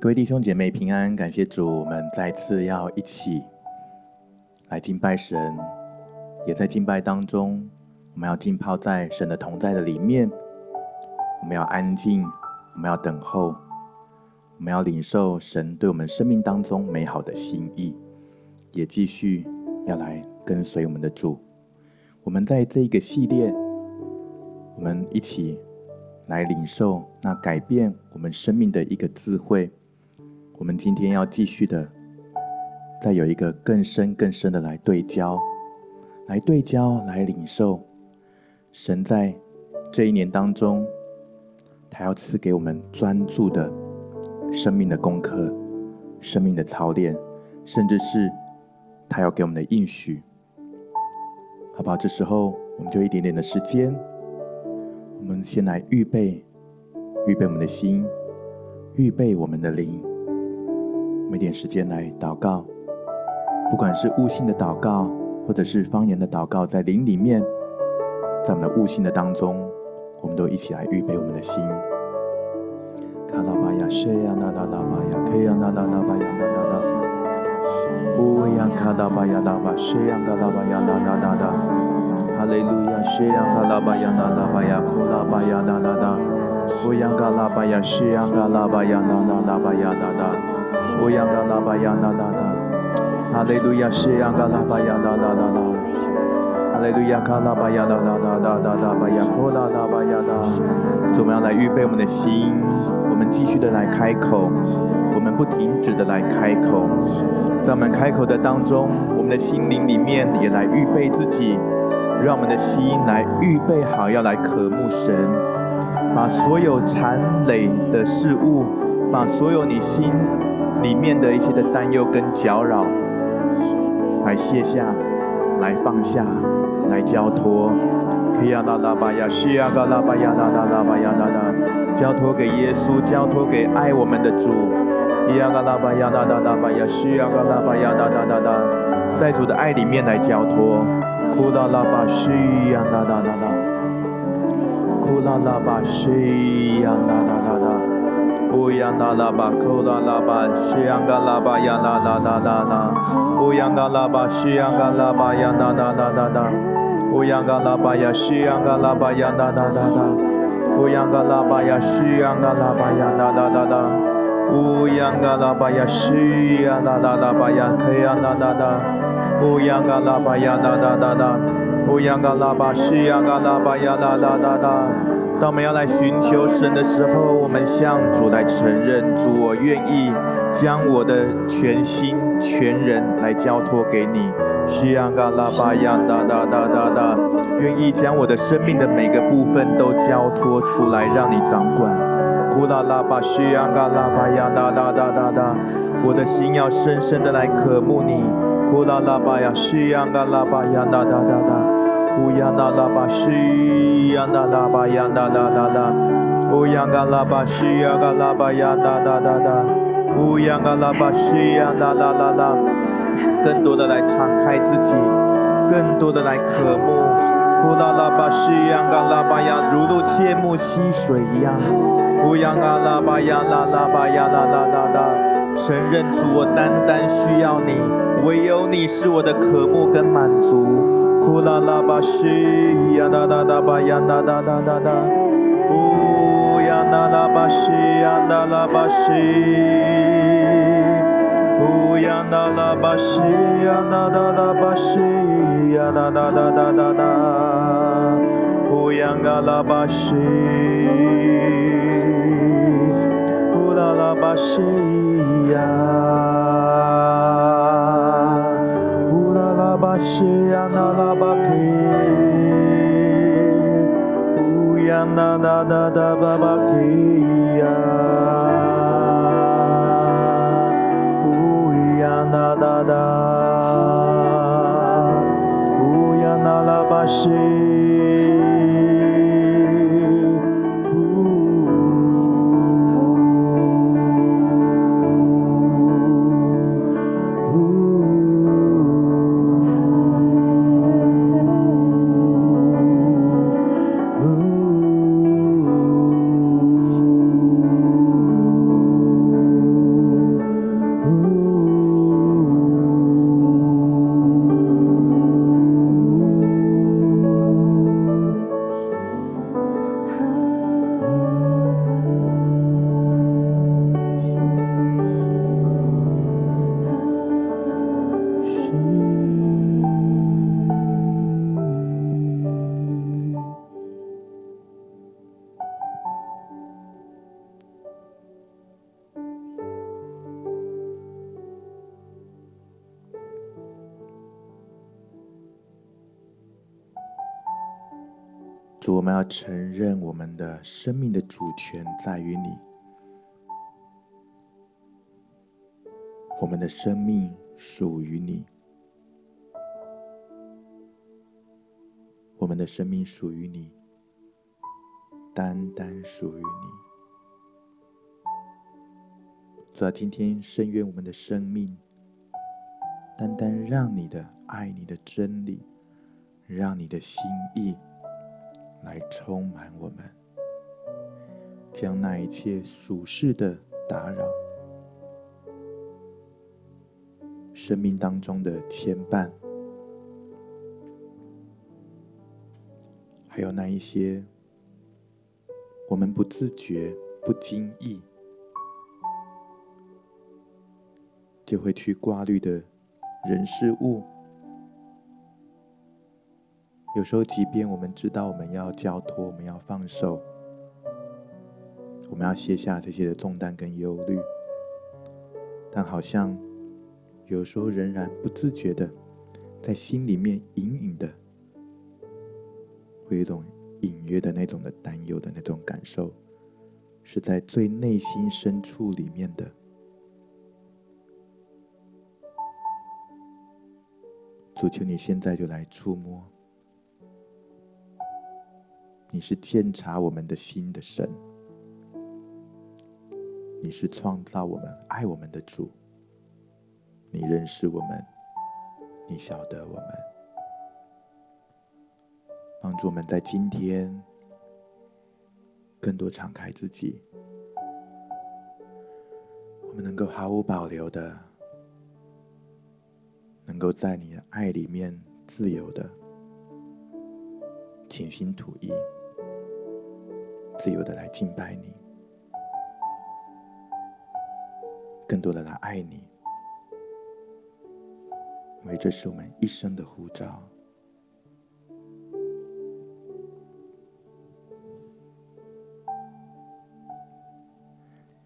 各位弟兄姐妹平安，感谢主，我们再次要一起来敬拜神，也在敬拜当中，我们要浸泡在神的同在的里面，我们要安静，我们要等候，我们要领受神对我们生命当中美好的心意，也继续要来跟随我们的主。我们在这一个系列，我们一起来领受那改变我们生命的一个智慧。我们今天要继续的，再有一个更深更深的来对焦，来对焦，来领受神在这一年当中，他要赐给我们专注的生命的功课、生命的操练，甚至是他要给我们的应许，好不好？这时候我们就一点点的时间，我们先来预备，预备我们的心，预备我们的灵。没点时间来祷告，不管是悟性的祷告，或者是方言的祷告，在灵里面，在我们的悟性的当中，我们都一起来预备我们的心。卡拉巴呀，谢呀，那拉拉巴呀，可呀，那拉拉巴呀，那拉拉，乌呀，卡拉巴呀，拉巴，谢呀，卡拉巴呀，那拉拉拉，哈利路亚，谢呀，卡拉巴呀，那拉巴呀，库拉巴呀，那拉拉，乌呀，卡拉巴呀，谢呀，卡拉巴呀，那拉拉巴呀，那拉。乌央嘎拉巴呀啦啦啦，哈利路亚，西央嘎拉巴呀啦啦啦啦，哈利路亚，卡拉巴呀啦啦啦啦啦啦巴呀，库拉拉巴呀啦。我们要来预备我们的心，我们继续的来开口，我们不停止的来开口，在我们开口的当中，我们的心灵里面也来预备自己，让我们的心来预备好，要来渴慕神，把所有缠累的事物，把所有你心。里面的一些的担忧跟搅扰，来卸下，来放下，来交托。亚拉拉巴亚西亚嘎拉巴亚拉拉拉巴亚拉拉，交托给耶稣，交托给爱我们的主。亚嘎拉巴亚拉拉拉巴亚西亚嘎拉巴亚拉拉拉拉，在主的爱里面来交托。库拉拉巴西亚拉拉拉拉，库拉拉巴西亚拉拉拉拉。乌央那拉巴，库拉拉巴，西央嘎拉巴呀啦啦啦啦啦。乌央嘎拉巴，西央嘎拉巴呀啦啦啦啦啦。乌央嘎拉巴呀，西央嘎拉巴呀啦啦啦啦。乌央嘎拉巴呀，西央嘎拉巴呀啦啦啦啦。乌央嘎拉巴呀，西央啦啦啦巴呀，可呀啦啦啦。乌央嘎拉巴呀啦啦啦啦。乌央嘎拉巴，西央嘎拉巴呀啦啦啦啦。当我们要来寻求神的时候，我们向主来承认：主，我愿意将我的全心全人来交托给你。西央嘎拉巴呀哒哒哒哒哒，愿意将我的生命的每个部分都交托出来，让你掌管。库拉拉巴西央嘎拉巴呀哒哒哒哒哒，我的心要深深的来渴慕你。库拉拉巴呀西央嘎拉巴呀哒哒哒哒。乌央那拉巴西呀那拉巴呀那拉拉拉，乌央嘎拉巴西呀嘎拉巴呀那拉拉拉，乌央嘎拉巴西呀那拉拉拉，更多的来敞开自己，更多的来渴慕，乌拉拉巴西呀嘎拉巴呀如入切木溪水一样，乌央嘎拉巴呀那拉巴呀那拉拉拉，承认主我单单需要你，唯有你是我的渴慕跟满足。呼啦啦巴西呀哒哒哒巴呀哒哒哒哒哒，呼呀哒哒巴西呀哒哒巴西，呼呀哒哒巴西呀哒哒哒巴西呀哒哒哒哒哒哒，呼呀嘎啦巴西，呼啦啦巴西呀。西呀那拉巴克，乌呀那那我们要承认我们的生命的主权在于你，我们的生命属于你，我们的生命属于你，单单属于你。主啊，今天深愿我们的生命，单单让你的爱、你的真理，让你的心意。来充满我们，将那一切俗世的打扰、生命当中的牵绊，还有那一些我们不自觉、不经意就会去挂虑的人事物。有时候，即便我们知道我们要交托，我们要放手，我们要卸下这些的重担跟忧虑，但好像有时候仍然不自觉的，在心里面隐隐的，会有一种隐约的那种的担忧的那种感受，是在最内心深处里面的。主求你现在就来触摸。你是监察我们的心的神，你是创造我们、爱我们的主。你认识我们，你晓得我们，帮助我们在今天更多敞开自己，我们能够毫无保留的，能够在你的爱里面自由的倾心吐意。自由的来敬拜你，更多的来爱你，因为这是我们一生的护照。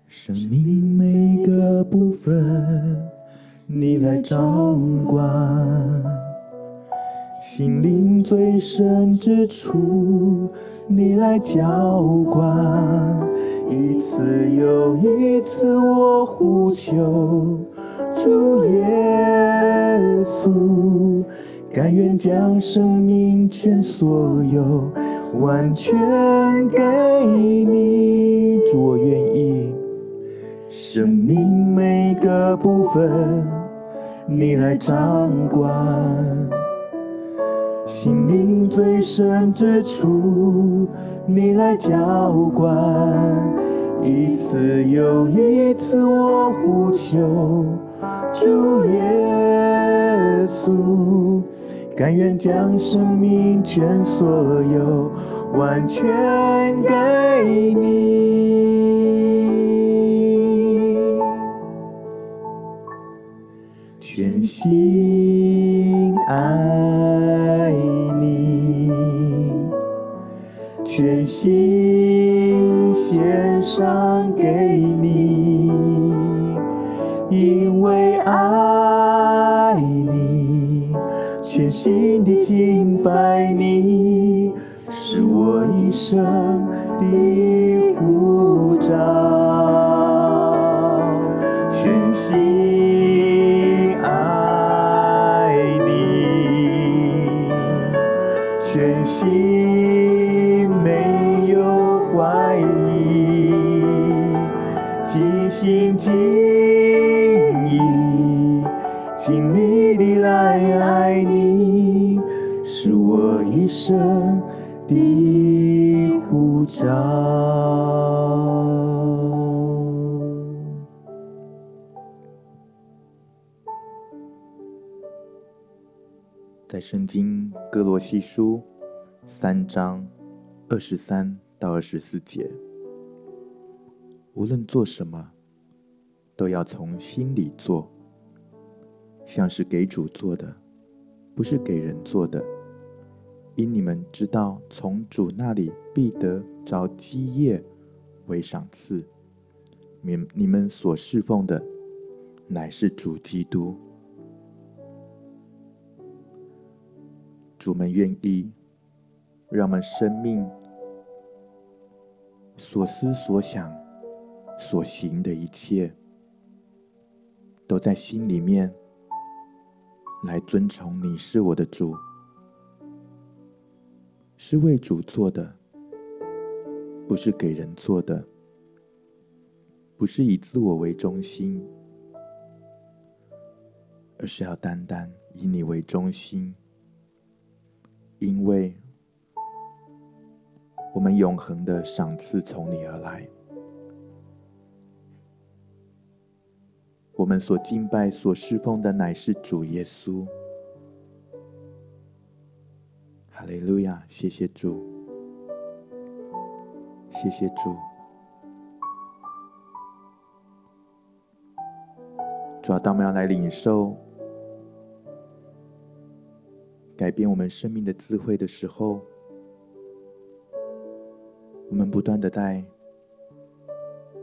生命每个部分，你来掌管，心灵最深之处。你来浇灌，一次又一次我呼求，主耶稣，甘愿将生命全所有完全给你，主我愿意，生命每个部分你来掌管。心灵最深之处，你来浇灌，一次又一次我呼求，主耶稣，甘愿将生命全所有完全给你，全心心献上给你，因为爱你，全心的敬拜你，是我一生的生的呼召。在圣经哥罗西书三章二十三到二十四节，无论做什么。都要从心里做，像是给主做的，不是给人做的。因你们知道，从主那里必得着基业为赏赐。你你们所侍奉的，乃是主基督。主们愿意让我们生命所思所想、所行的一切，都在心里面来尊崇你是我的主，是为主做的，不是给人做的，不是以自我为中心，而是要单单以你为中心。因为我们永恒的赏赐从你而来，我们所敬拜、所侍奉的乃是主耶稣。哈利路亚！谢谢主，谢谢主。主啊，当我们要来领受。改变我们生命的智慧的时候，我们不断的在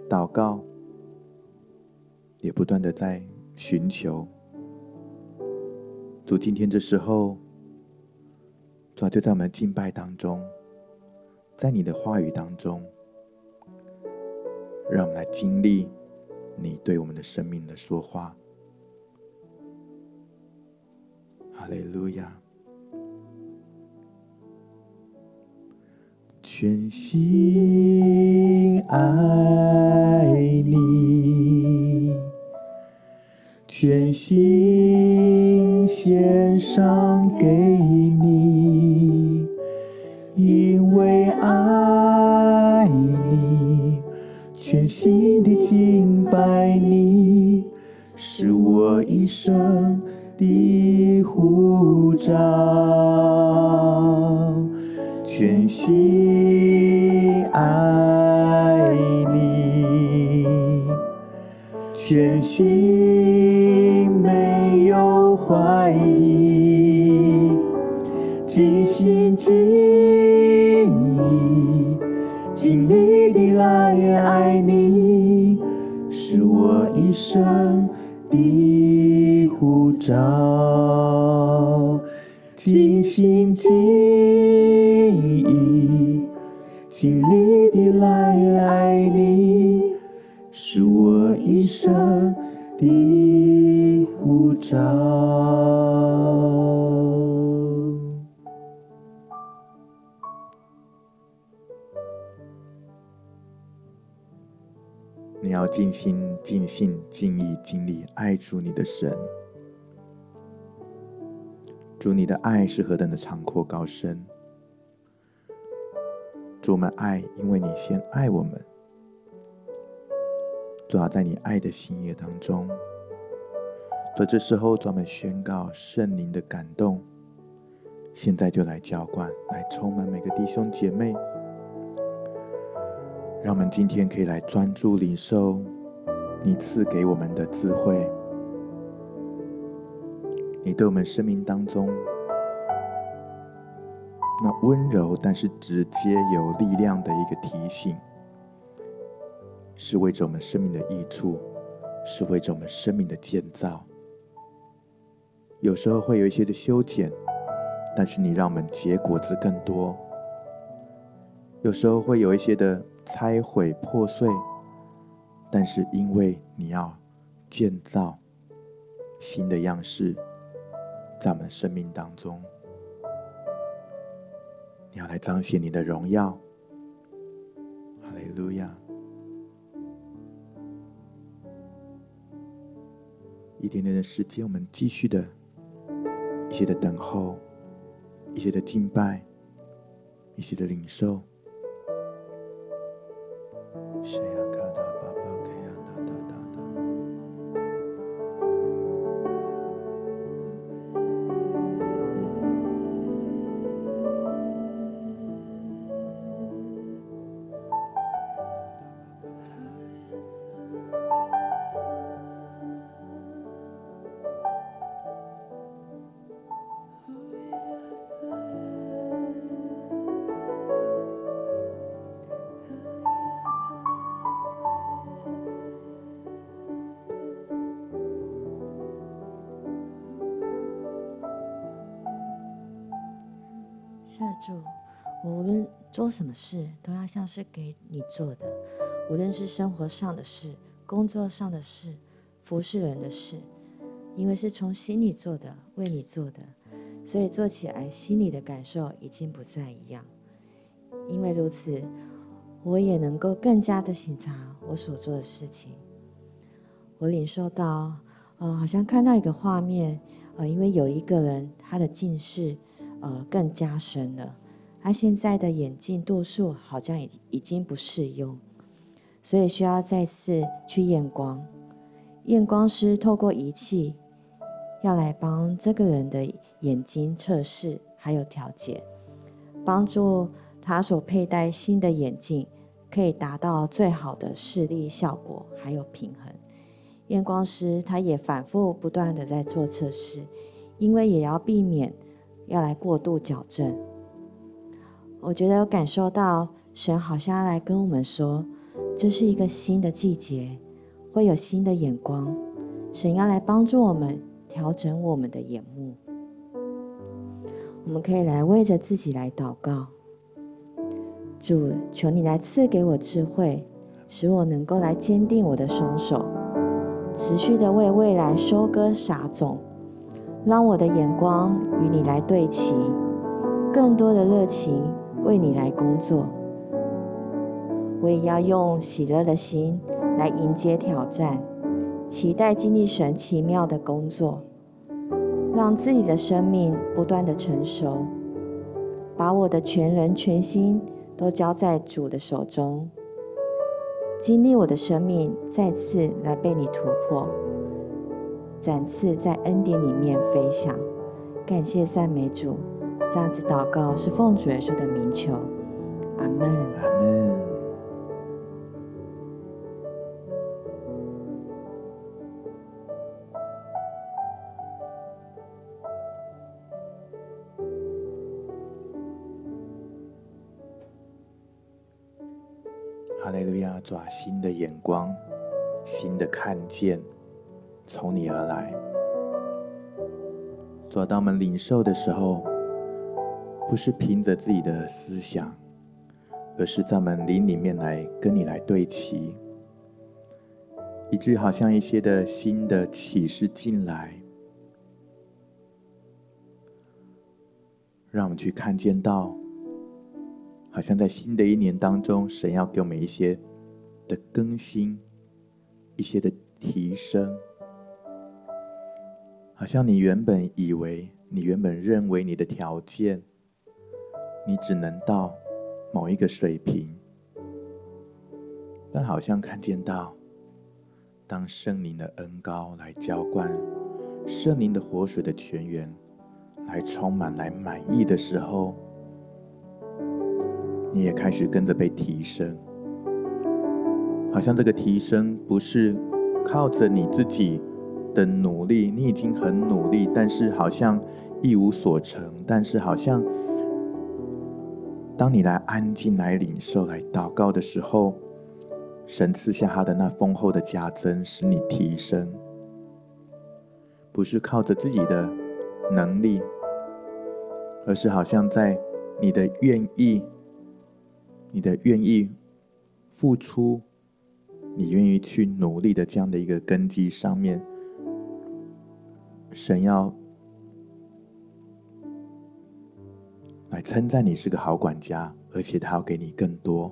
祷告，也不断的在寻求。主，今天这时候，主就在我们敬拜当中，在你的话语当中，让我们来经历你对我们的生命的说话。哈利路亚。全心爱你，全心献上给你，心没有怀疑，尽心尽意，尽力地来爱你，是我一生的护照。尽心尽意，尽力地来爱你，一生的呼召。你要尽心、尽性、尽意、尽力爱主你的神。主，你的爱是何等的长阔高深！主，我们爱，因为你先爱我们。主要在你爱的心意当中，在这时候，专门宣告圣灵的感动，现在就来浇灌，来充满每个弟兄姐妹，让我们今天可以来专注领受你赐给我们的智慧。你对我们生命当中那温柔但是直接有力量的一个提醒，是为着我们生命的益处，是为着我们生命的建造。有时候会有一些的修剪，但是你让我们结果子更多。有时候会有一些的拆毁破碎，但是因为你要建造新的样式。在我们生命当中，你要来彰显你的荣耀。哈利路亚！一点点的时间，我们继续的，一些的等候，一些的敬拜，一些的领受。做什么事，都要像是给你做的，无论是生活上的事、工作上的事、服侍人的事，因为是从心里做的，为你做的，所以做起来心里的感受已经不再一样。因为如此，我也能够更加的省察我所做的事情。我领受到，呃，好像看到一个画面，呃，因为有一个人他的近视，呃，更加深了。他现在的眼镜度数好像已已经不适用，所以需要再次去验光。验光师透过仪器要来帮这个人的眼睛测试，还有调节，帮助他所佩戴新的眼镜可以达到最好的视力效果，还有平衡。验光师他也反复不断的在做测试，因为也要避免要来过度矫正。我觉得有感受到神好像要来跟我们说，这是一个新的季节，会有新的眼光。神要来帮助我们调整我们的眼目。我们可以来为着自己来祷告。主，求你来赐给我智慧，使我能够来坚定我的双手，持续的为未来收割撒种，让我的眼光与你来对齐，更多的热情。为你来工作，我也要用喜乐的心来迎接挑战，期待经历神奇妙的工作，让自己的生命不断的成熟，把我的全人全心都交在主的手中，经历我的生命再次来被你突破，展翅在恩典里面飞翔，感谢赞美主。这样子祷告是奉主耶稣的名求，阿门。阿门。哈利路亚，抓新的眼光，新的看见，从你而来。抓到我们领受的时候。不是凭着自己的思想，而是在门灵里面来跟你来对齐，以至于好像一些的新的启示进来，让我们去看见到，好像在新的一年当中，神要给我们一些的更新，一些的提升，好像你原本以为，你原本认为你的条件。你只能到某一个水平，但好像看见到，当圣灵的恩膏来浇灌，圣灵的活水的泉源来充满、来满意的时候，你也开始跟着被提升。好像这个提升不是靠着你自己的努力，你已经很努力，但是好像一无所成，但是好像。当你来安静、来领受、来祷告的时候，神赐下他的那丰厚的加增，使你提升，不是靠着自己的能力，而是好像在你的愿意、你的愿意付出、你愿意去努力的这样的一个根基上面，神要。来称赞你是个好管家，而且他要给你更多。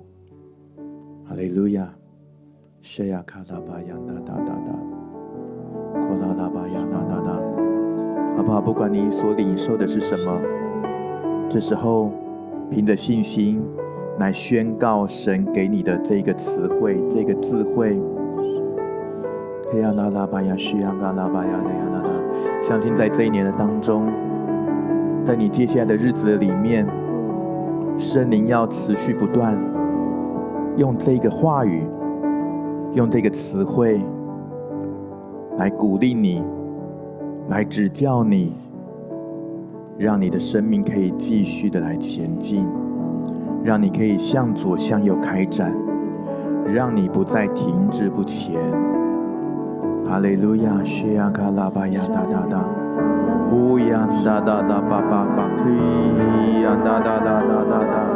哈利路亚，谢亚卡拉巴亚那达达达，库拉拉巴呀那达达，好不好？不管你所领受的是什么，这时候凭着信心来宣告神给你的这个词汇、这个智慧。嘿呀拉拉巴亚西亚嘎拉巴呀的亚那达，相信在这一年的当中。在你接下来的日子里面，圣灵要持续不断用这个话语，用这个词汇来鼓励你，来指教你，让你的生命可以继续的来前进，让你可以向左向右开展，让你不再停滞不前。哈利路亚，西呀卡拉巴呀哒哒哒，乌呀哒哒哒巴巴巴，嘿呀哒哒哒哒哒哒，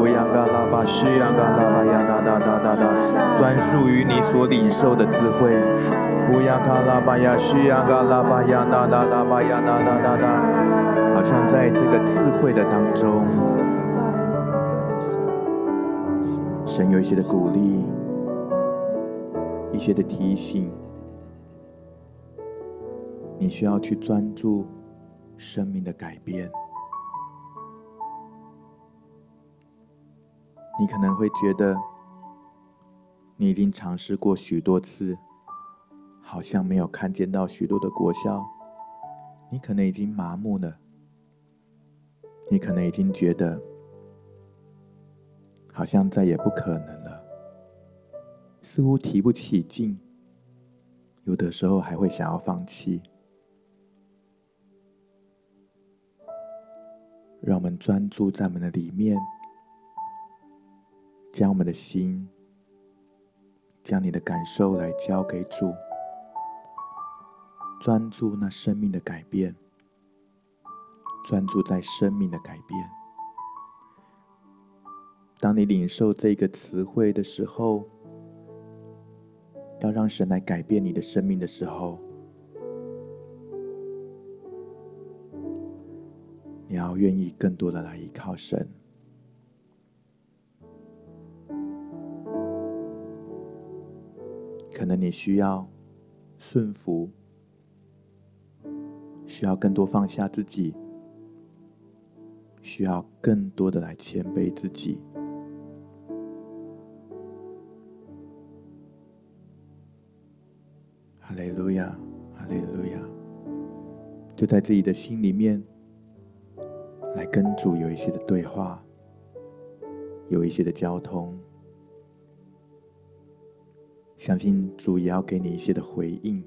乌呀嘎拉巴，西呀嘎拉巴呀哒哒哒哒哒，专属于你所领受的智慧。乌呀卡拉巴呀，西呀嘎拉巴呀哒哒哒巴呀哒哒哒哒，好像在这个智慧的当中，神有一些的鼓励，一些的提醒。你需要去专注生命的改变。你可能会觉得，你已经尝试过许多次，好像没有看见到许多的果效。你可能已经麻木了，你可能已经觉得，好像再也不可能了，似乎提不起劲，有的时候还会想要放弃。让我们专注在我们的里面，将我们的心，将你的感受来交给主，专注那生命的改变，专注在生命的改变。当你领受这个词汇的时候，要让神来改变你的生命的时候。你要愿意更多的来依靠神，可能你需要顺服，需要更多放下自己，需要更多的来谦卑自己。哈利路亚，哈利路亚，就在自己的心里面。来跟主有一些的对话，有一些的交通，相信主也要给你一些的回应。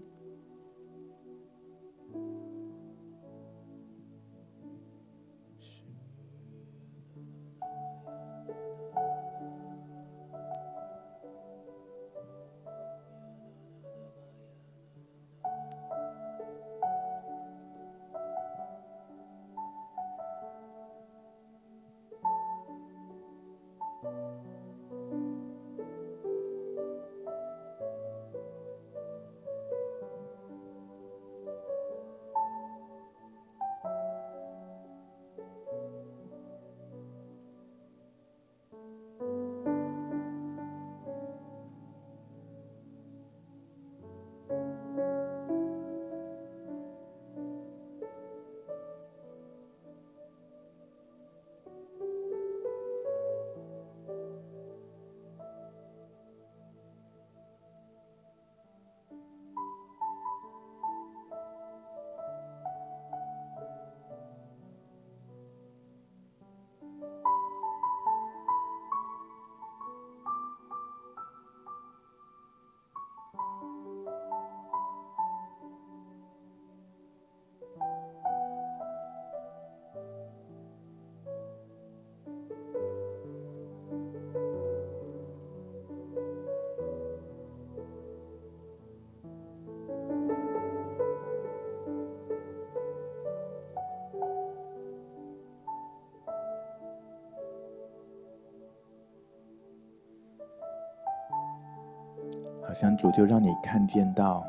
想主就让你看见到，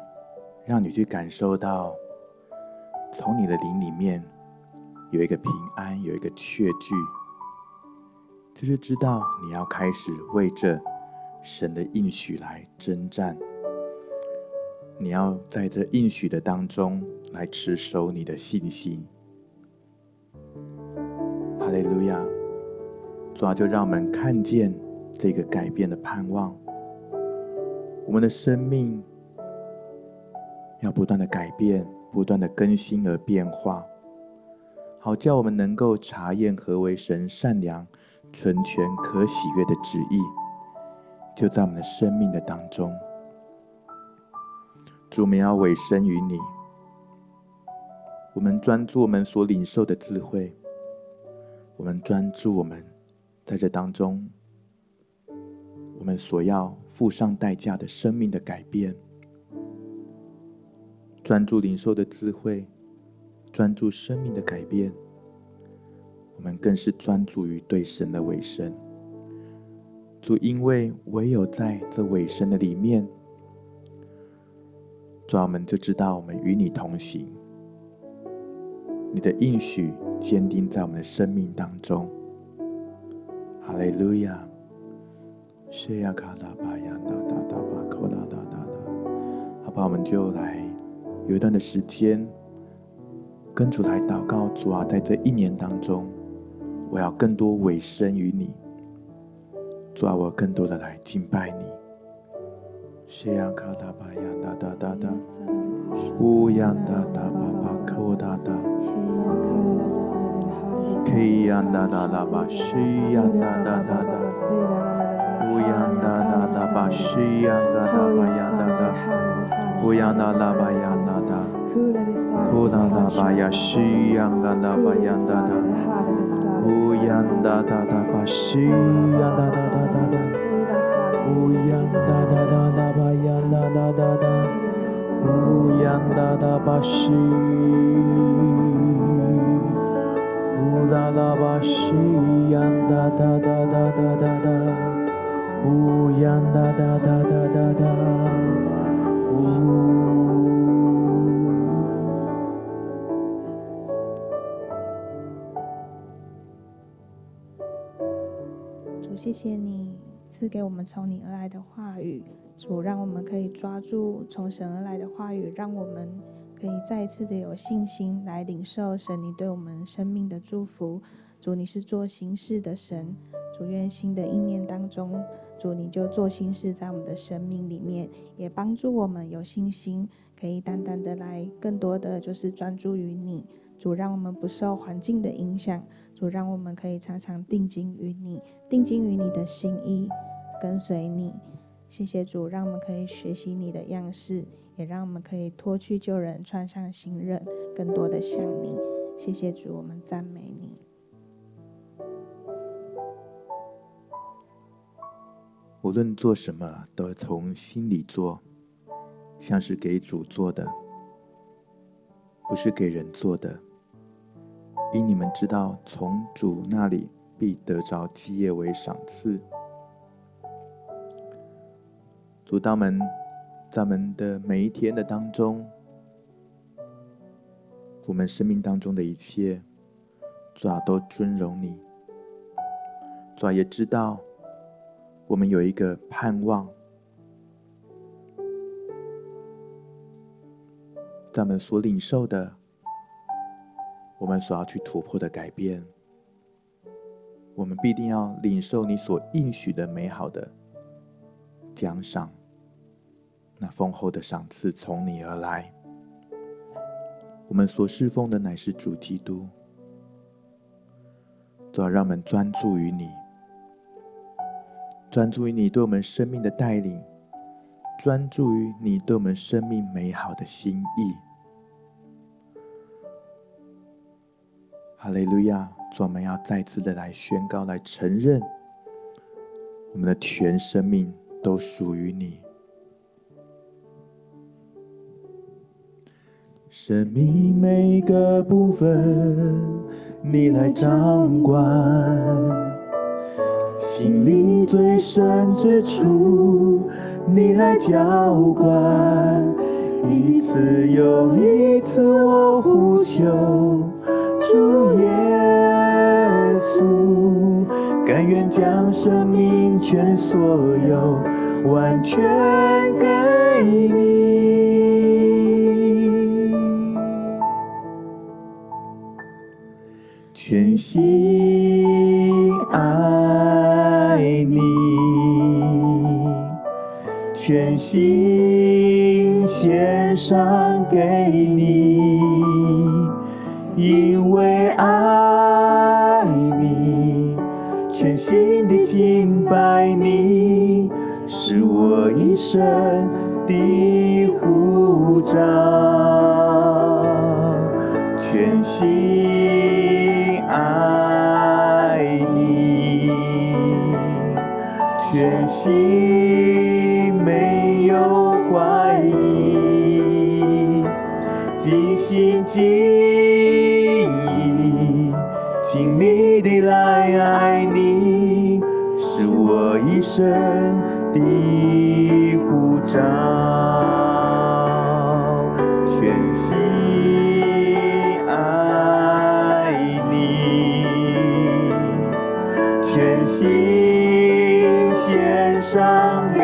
让你去感受到，从你的灵里面有一个平安，有一个确据，就是知道你要开始为这神的应许来征战，你要在这应许的当中来持守你的信心。哈利路亚！主啊，就让我们看见这个改变的盼望。我们的生命要不断的改变，不断的更新而变化，好叫我们能够查验何为神善良、纯全、可喜悦的旨意，就在我们的生命的当中。主，我们要委身于你，我们专注我们所领受的智慧，我们专注我们在这当中。我们所要付上代价的生命的改变，专注领受的智慧，专注生命的改变。我们更是专注于对神的委身。主，因为唯有在这委身的里面，主，我们就知道我们与你同行。你的应许坚定在我们的生命当中。哈利路亚！谢呀卡拉巴呀哒哒哒巴扣哒哒哒哒。好吧，我们就来有一段的时间跟主来祷告。主啊，在这一年当中。我要更多委身于你，主啊，我更多的来敬拜你。谢呀卡达巴呀哒哒哒哒，乌呀哒哒巴巴可达哒，嘿呀哒哒哒巴西呀哒哒哒哒，乌呀哒哒哒巴西呀哒哒巴呀哒哒，乌呀哒哒巴呀哒哒，可哒哒巴呀西呀哒哒巴呀哒哒。乌央哒哒哒巴西呀哒哒哒哒哒，乌央哒哒哒哒巴呀哒哒哒哒，乌央哒哒巴西，乌啦啦巴西呀哒哒哒哒哒哒哒，乌央哒哒哒哒哒哒，乌。谢谢你赐给我们从你而来的话语，主让我们可以抓住从神而来的话语，让我们可以再一次的有信心来领受神你对我们生命的祝福。主，你是做形式的神，主愿新的一年当中，主你就做新事在我们的生命里面，也帮助我们有信心，可以单单的来更多的就是专注于你。主，让我们不受环境的影响。主，让我们可以常常定睛于你，定睛于你的心意，跟随你。谢谢主，让我们可以学习你的样式，也让我们可以脱去旧人，穿上新人，更多的像你。谢谢主，我们赞美你。无论做什么，都从心里做，像是给主做的，不是给人做的。因你们知道，从主那里必得着基业为赏赐。主，道们在们的每一天的当中，我们生命当中的一切，主啊，都尊荣你。主啊，也知道我们有一个盼望，在我们所领受的。我们所要去突破的改变，我们必定要领受你所应许的美好的奖赏，那丰厚的赏赐从你而来。我们所侍奉的乃是主基督，都要让我们专注于你，专注于你对我们生命的带领，专注于你对我们生命美好的心意。哈利路亚！主，我们要再次的来宣告、来承认，我们的全生命都属于你。生命每个部分，你来掌管；心灵最深之处，你来浇灌。一次又一次，我呼求。主耶稣，甘愿将生命全所有完全给你，全心全心献上给你。因为爱你，全心的敬拜你，是我一生的护照。全心爱你，全心神的护照，全心爱你，全心献上给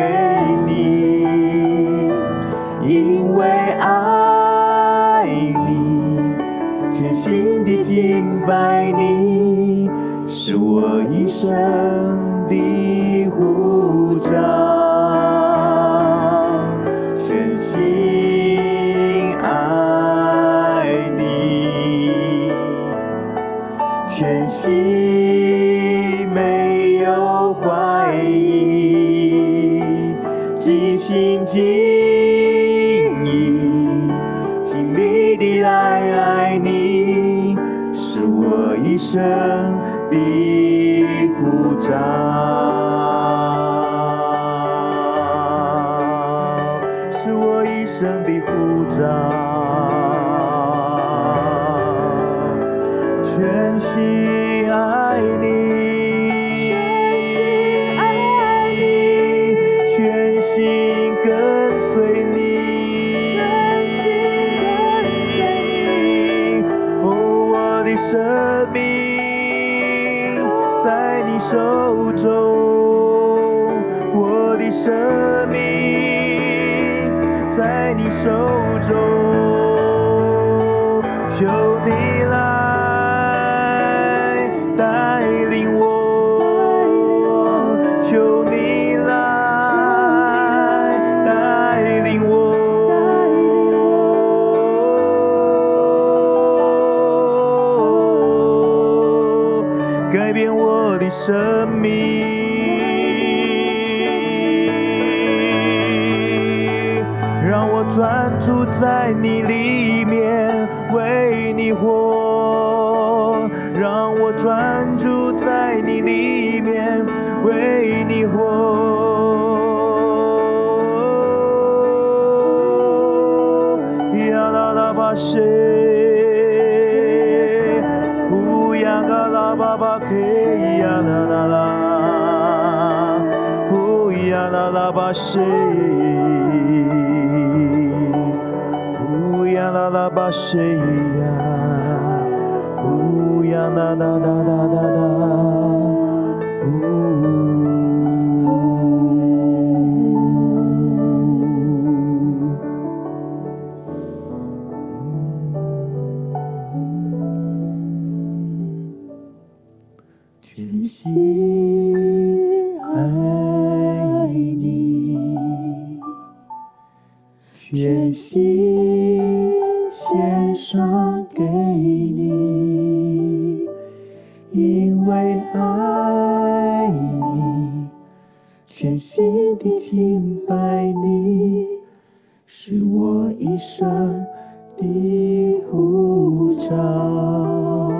你，因为爱你，全心的敬拜你，是我一生。生的护照全心手中求你住在你里面为你活。呀啦啦巴西乌鸦嘎啦巴巴克呀啦啦啦。乌鸦啦啦巴西乌鸦啦啦巴西やなだだだだだ我一生的护照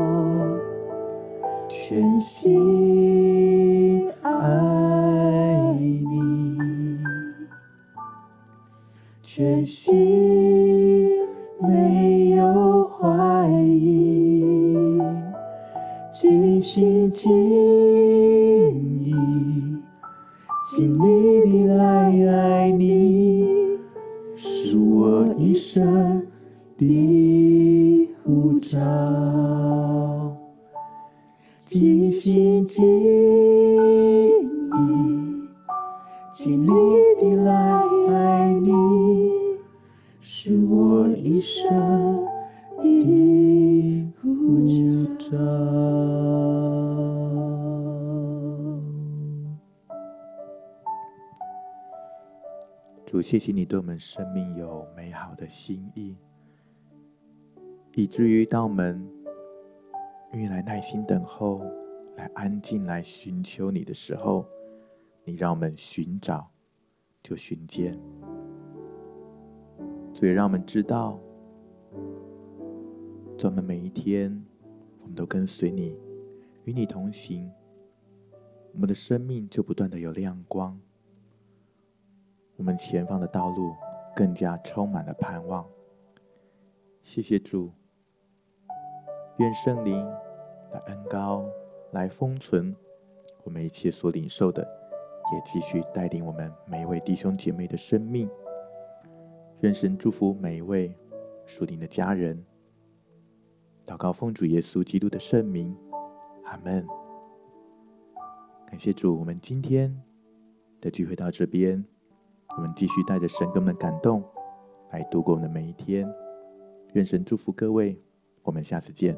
全心你对我们生命有美好的心意，以至于当我们愿意来耐心等候、来安静、来寻求你的时候，你让我们寻找就寻见。所以让我们知道，在我们每一天，我们都跟随你，与你同行，我们的生命就不断的有亮光。我们前方的道路更加充满了盼望，谢谢主。愿圣灵来恩膏，来封存我们一切所领受的，也继续带领我们每一位弟兄姐妹的生命。愿神祝福每一位属灵的家人。祷告奉主耶稣基督的圣名，阿门。感谢主，我们今天的聚会到这边，我们继续带着神给我们的感动来度过我们的每一天。愿神祝福各位，我们下次见。